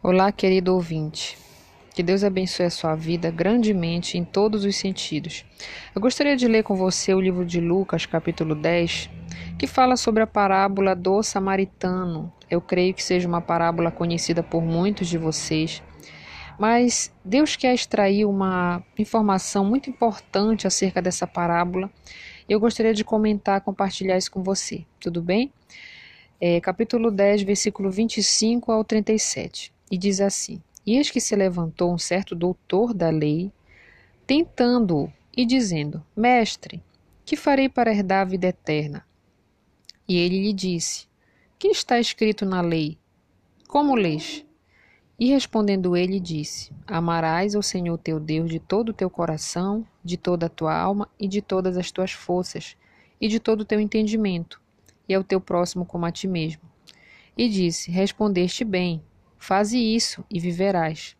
Olá, querido ouvinte. Que Deus abençoe a sua vida grandemente em todos os sentidos. Eu gostaria de ler com você o livro de Lucas, capítulo 10, que fala sobre a parábola do samaritano. Eu creio que seja uma parábola conhecida por muitos de vocês, mas Deus quer extrair uma informação muito importante acerca dessa parábola. Eu gostaria de comentar, compartilhar isso com você. Tudo bem? É, capítulo 10, versículo 25 ao 37. E diz assim: eis que se levantou um certo doutor da lei, tentando-o e dizendo: Mestre, que farei para herdar a vida eterna? E ele lhe disse: Que está escrito na lei? Como lês? E respondendo ele, disse: Amarás ao Senhor teu Deus de todo o teu coração, de toda a tua alma e de todas as tuas forças, e de todo o teu entendimento, e ao teu próximo como a ti mesmo. E disse: Respondeste bem, Faze isso e viverás.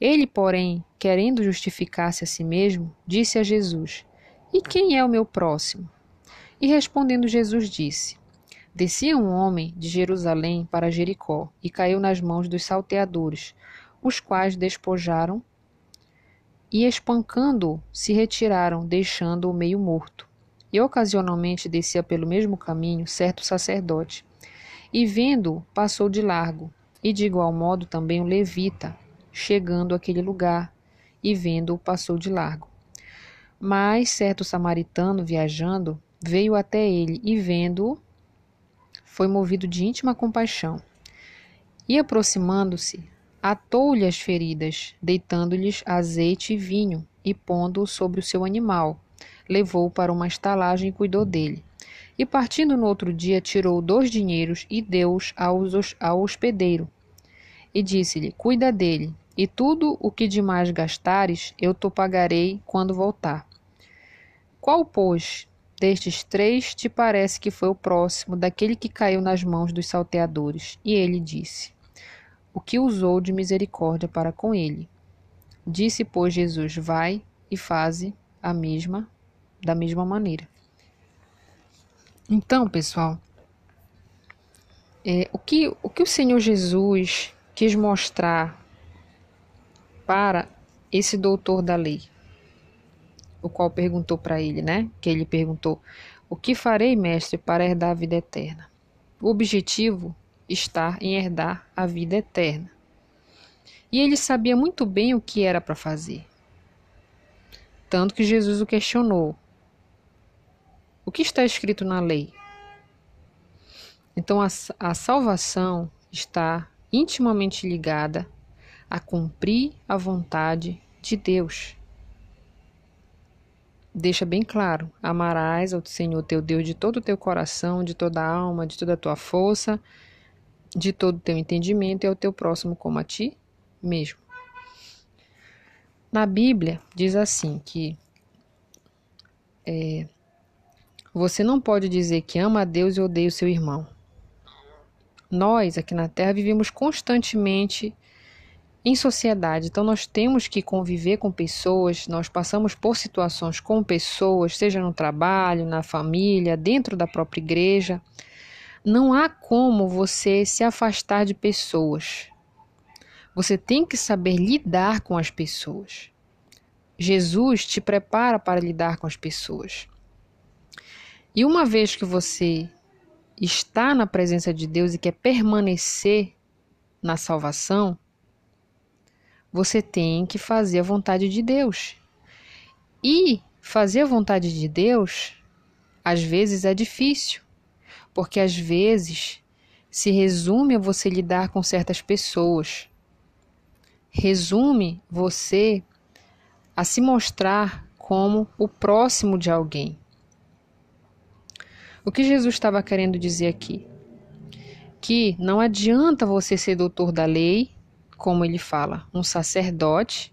Ele, porém, querendo justificar-se a si mesmo, disse a Jesus: E quem é o meu próximo? E respondendo Jesus disse: Descia um homem de Jerusalém para Jericó e caiu nas mãos dos salteadores, os quais despojaram e, espancando-o, se retiraram, deixando-o meio morto. E ocasionalmente descia pelo mesmo caminho certo sacerdote, e vendo-o, passou de largo. E de igual modo também o levita, chegando àquele lugar e vendo-o, passou de largo. Mas certo samaritano, viajando, veio até ele e, vendo-o, foi movido de íntima compaixão. E aproximando-se, atou-lhe as feridas, deitando-lhes azeite e vinho, e pondo-o sobre o seu animal, levou-o para uma estalagem e cuidou dele. E partindo no outro dia, tirou dois dinheiros e deu-os ao hospedeiro. E disse-lhe: Cuida dele, e tudo o que demais gastares, eu te pagarei quando voltar. Qual, pois, destes três te parece que foi o próximo daquele que caiu nas mãos dos salteadores? E ele disse: O que usou de misericórdia para com ele. Disse, pois, Jesus: Vai e faze a mesma, da mesma maneira. Então, pessoal, é, o, que, o que o Senhor Jesus quis mostrar para esse doutor da lei, o qual perguntou para ele, né? Que ele perguntou: O que farei, mestre, para herdar a vida eterna? O objetivo está em herdar a vida eterna. E ele sabia muito bem o que era para fazer. Tanto que Jesus o questionou: o que está escrito na lei? Então a, a salvação está intimamente ligada a cumprir a vontade de Deus. Deixa bem claro: amarás ao Senhor teu Deus de todo o teu coração, de toda a alma, de toda a tua força, de todo o teu entendimento e ao teu próximo como a ti mesmo. Na Bíblia diz assim que é, você não pode dizer que ama a Deus e odeia o seu irmão. Nós, aqui na Terra, vivemos constantemente em sociedade, então nós temos que conviver com pessoas, nós passamos por situações com pessoas, seja no trabalho, na família, dentro da própria igreja. Não há como você se afastar de pessoas. Você tem que saber lidar com as pessoas. Jesus te prepara para lidar com as pessoas. E uma vez que você está na presença de Deus e quer permanecer na salvação, você tem que fazer a vontade de Deus. E fazer a vontade de Deus, às vezes é difícil, porque às vezes se resume a você lidar com certas pessoas. Resume você a se mostrar como o próximo de alguém. O que Jesus estava querendo dizer aqui? Que não adianta você ser doutor da lei, como ele fala, um sacerdote.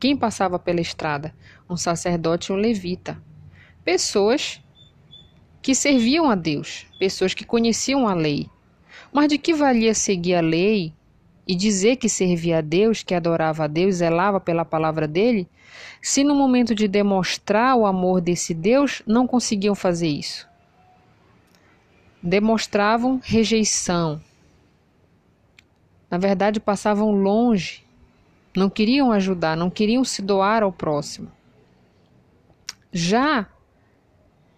Quem passava pela estrada? Um sacerdote e um levita. Pessoas que serviam a Deus, pessoas que conheciam a lei. Mas de que valia seguir a lei e dizer que servia a Deus, que adorava a Deus, zelava pela palavra dele, se no momento de demonstrar o amor desse Deus não conseguiam fazer isso? Demonstravam rejeição. Na verdade, passavam longe, não queriam ajudar, não queriam se doar ao próximo. Já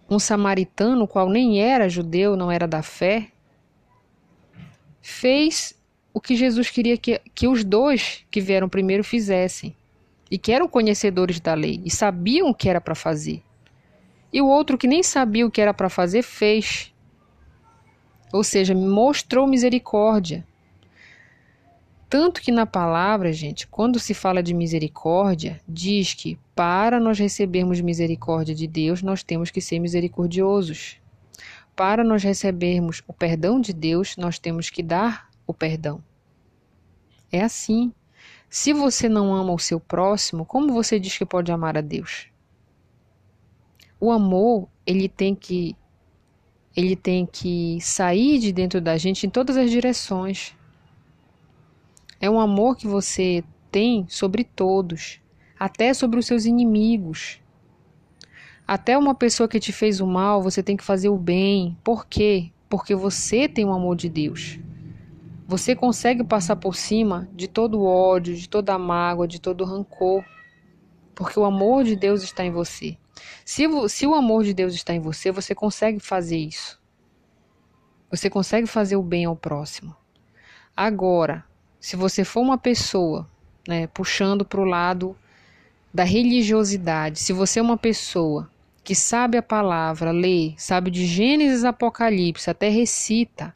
um samaritano, qual nem era judeu, não era da fé, fez o que Jesus queria que, que os dois que vieram primeiro fizessem, e que eram conhecedores da lei e sabiam o que era para fazer. E o outro que nem sabia o que era para fazer fez. Ou seja, mostrou misericórdia. Tanto que na palavra, gente, quando se fala de misericórdia, diz que para nós recebermos misericórdia de Deus, nós temos que ser misericordiosos. Para nós recebermos o perdão de Deus, nós temos que dar o perdão. É assim. Se você não ama o seu próximo, como você diz que pode amar a Deus? O amor, ele tem que ele tem que sair de dentro da gente em todas as direções. É um amor que você tem sobre todos, até sobre os seus inimigos. Até uma pessoa que te fez o mal, você tem que fazer o bem. Por quê? Porque você tem o amor de Deus. Você consegue passar por cima de todo o ódio, de toda a mágoa, de todo o rancor, porque o amor de Deus está em você. Se, se o amor de Deus está em você, você consegue fazer isso. Você consegue fazer o bem ao próximo. Agora, se você for uma pessoa, né, puxando para o lado da religiosidade, se você é uma pessoa que sabe a palavra, lê, sabe de Gênesis Apocalipse, até recita,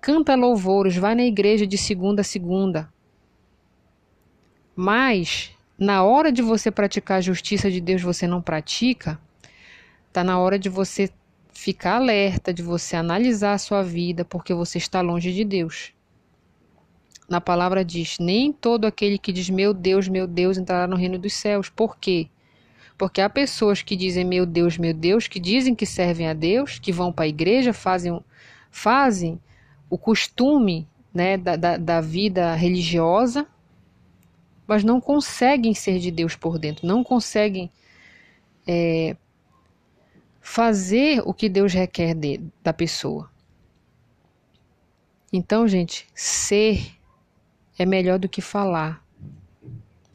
canta louvores, vai na igreja de segunda a segunda. Mas, na hora de você praticar a justiça de Deus, você não pratica, está na hora de você ficar alerta, de você analisar a sua vida, porque você está longe de Deus. Na palavra diz: Nem todo aquele que diz meu Deus, meu Deus entrará no reino dos céus. Por quê? Porque há pessoas que dizem meu Deus, meu Deus, que dizem que servem a Deus, que vão para a igreja, fazem, fazem o costume né, da, da, da vida religiosa, mas não conseguem ser de Deus por dentro, não conseguem é, fazer o que Deus requer de, da pessoa. Então, gente, ser é melhor do que falar.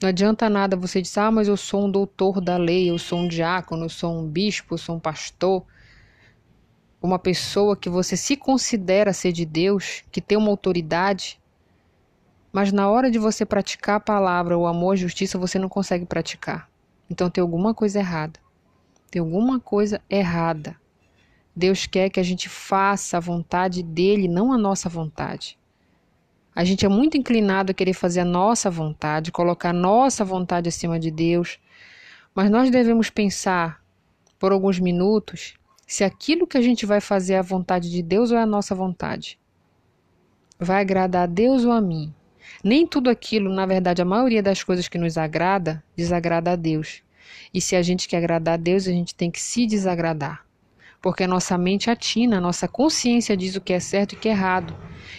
Não adianta nada você dizer, ah, mas eu sou um doutor da lei, eu sou um diácono, eu sou um bispo, eu sou um pastor uma pessoa que você se considera ser de Deus, que tem uma autoridade, mas na hora de você praticar a palavra, o amor, a justiça, você não consegue praticar. Então tem alguma coisa errada. Tem alguma coisa errada. Deus quer que a gente faça a vontade dele, não a nossa vontade. A gente é muito inclinado a querer fazer a nossa vontade, colocar a nossa vontade acima de Deus, mas nós devemos pensar por alguns minutos se aquilo que a gente vai fazer é a vontade de Deus ou é a nossa vontade. Vai agradar a Deus ou a mim? Nem tudo aquilo, na verdade, a maioria das coisas que nos agrada, desagrada a Deus. E se a gente quer agradar a Deus, a gente tem que se desagradar. Porque a nossa mente atina, a nossa consciência diz o que é certo e o que é errado.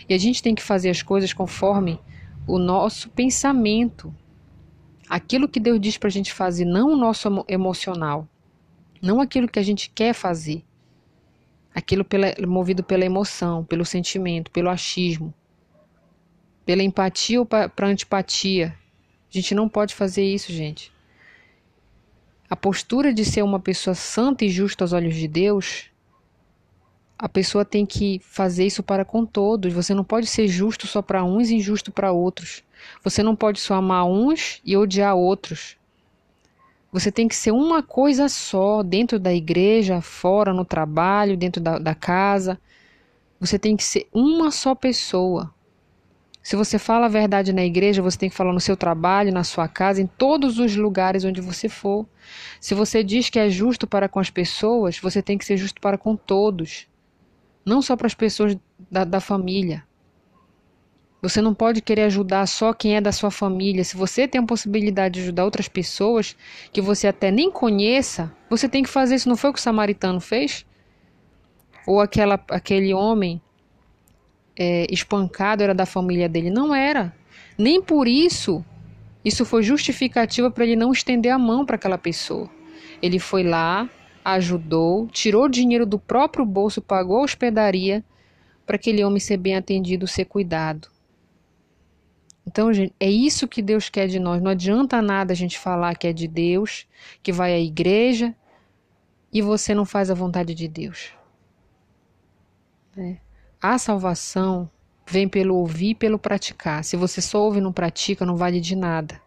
E a gente tem que fazer as coisas conforme o nosso pensamento. Aquilo que Deus diz para a gente fazer, não o nosso emocional. Não aquilo que a gente quer fazer. Aquilo pela, movido pela emoção, pelo sentimento, pelo achismo, pela empatia ou para antipatia. A gente não pode fazer isso, gente. A postura de ser uma pessoa santa e justa aos olhos de Deus, a pessoa tem que fazer isso para com todos. Você não pode ser justo só para uns e injusto para outros. Você não pode só amar uns e odiar outros. Você tem que ser uma coisa só, dentro da igreja, fora, no trabalho, dentro da, da casa. Você tem que ser uma só pessoa. Se você fala a verdade na igreja, você tem que falar no seu trabalho, na sua casa, em todos os lugares onde você for. Se você diz que é justo para com as pessoas, você tem que ser justo para com todos. Não só para as pessoas da, da família. Você não pode querer ajudar só quem é da sua família. Se você tem a possibilidade de ajudar outras pessoas que você até nem conheça, você tem que fazer isso. Não foi o que o samaritano fez? Ou aquela, aquele homem é, espancado era da família dele? Não era. Nem por isso isso foi justificativa para ele não estender a mão para aquela pessoa. Ele foi lá, ajudou, tirou dinheiro do próprio bolso, pagou a hospedaria para aquele homem ser bem atendido, ser cuidado. Então, gente, é isso que Deus quer de nós. Não adianta nada a gente falar que é de Deus, que vai à igreja e você não faz a vontade de Deus. É. A salvação vem pelo ouvir e pelo praticar. Se você só ouve e não pratica, não vale de nada.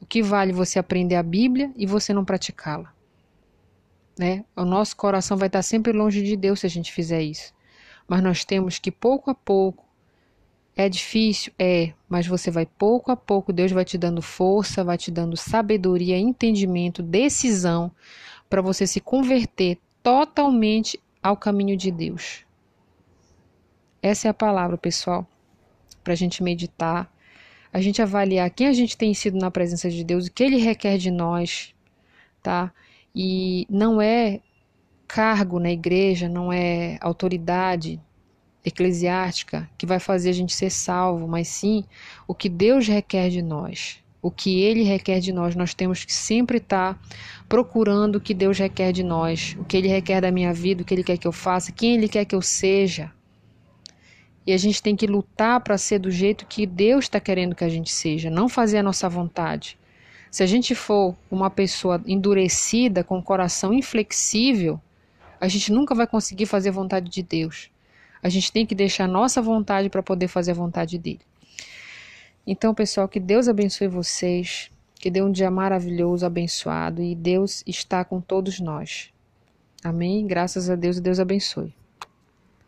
O que vale você aprender a Bíblia e você não praticá-la? Né? O nosso coração vai estar sempre longe de Deus se a gente fizer isso. Mas nós temos que pouco a pouco. É difícil? É, mas você vai pouco a pouco, Deus vai te dando força, vai te dando sabedoria, entendimento, decisão para você se converter totalmente ao caminho de Deus. Essa é a palavra, pessoal, para a gente meditar, a gente avaliar quem a gente tem sido na presença de Deus, o que Ele requer de nós, tá? E não é cargo na igreja, não é autoridade eclesiástica que vai fazer a gente ser salvo, mas sim o que Deus requer de nós. O que Ele requer de nós, nós temos que sempre estar tá procurando o que Deus requer de nós, o que Ele requer da minha vida, o que Ele quer que eu faça, quem Ele quer que eu seja. E a gente tem que lutar para ser do jeito que Deus está querendo que a gente seja, não fazer a nossa vontade. Se a gente for uma pessoa endurecida, com o coração inflexível, a gente nunca vai conseguir fazer a vontade de Deus. A gente tem que deixar a nossa vontade para poder fazer a vontade dele. Então, pessoal, que Deus abençoe vocês, que dê um dia maravilhoso, abençoado e Deus está com todos nós. Amém? Graças a Deus e Deus abençoe.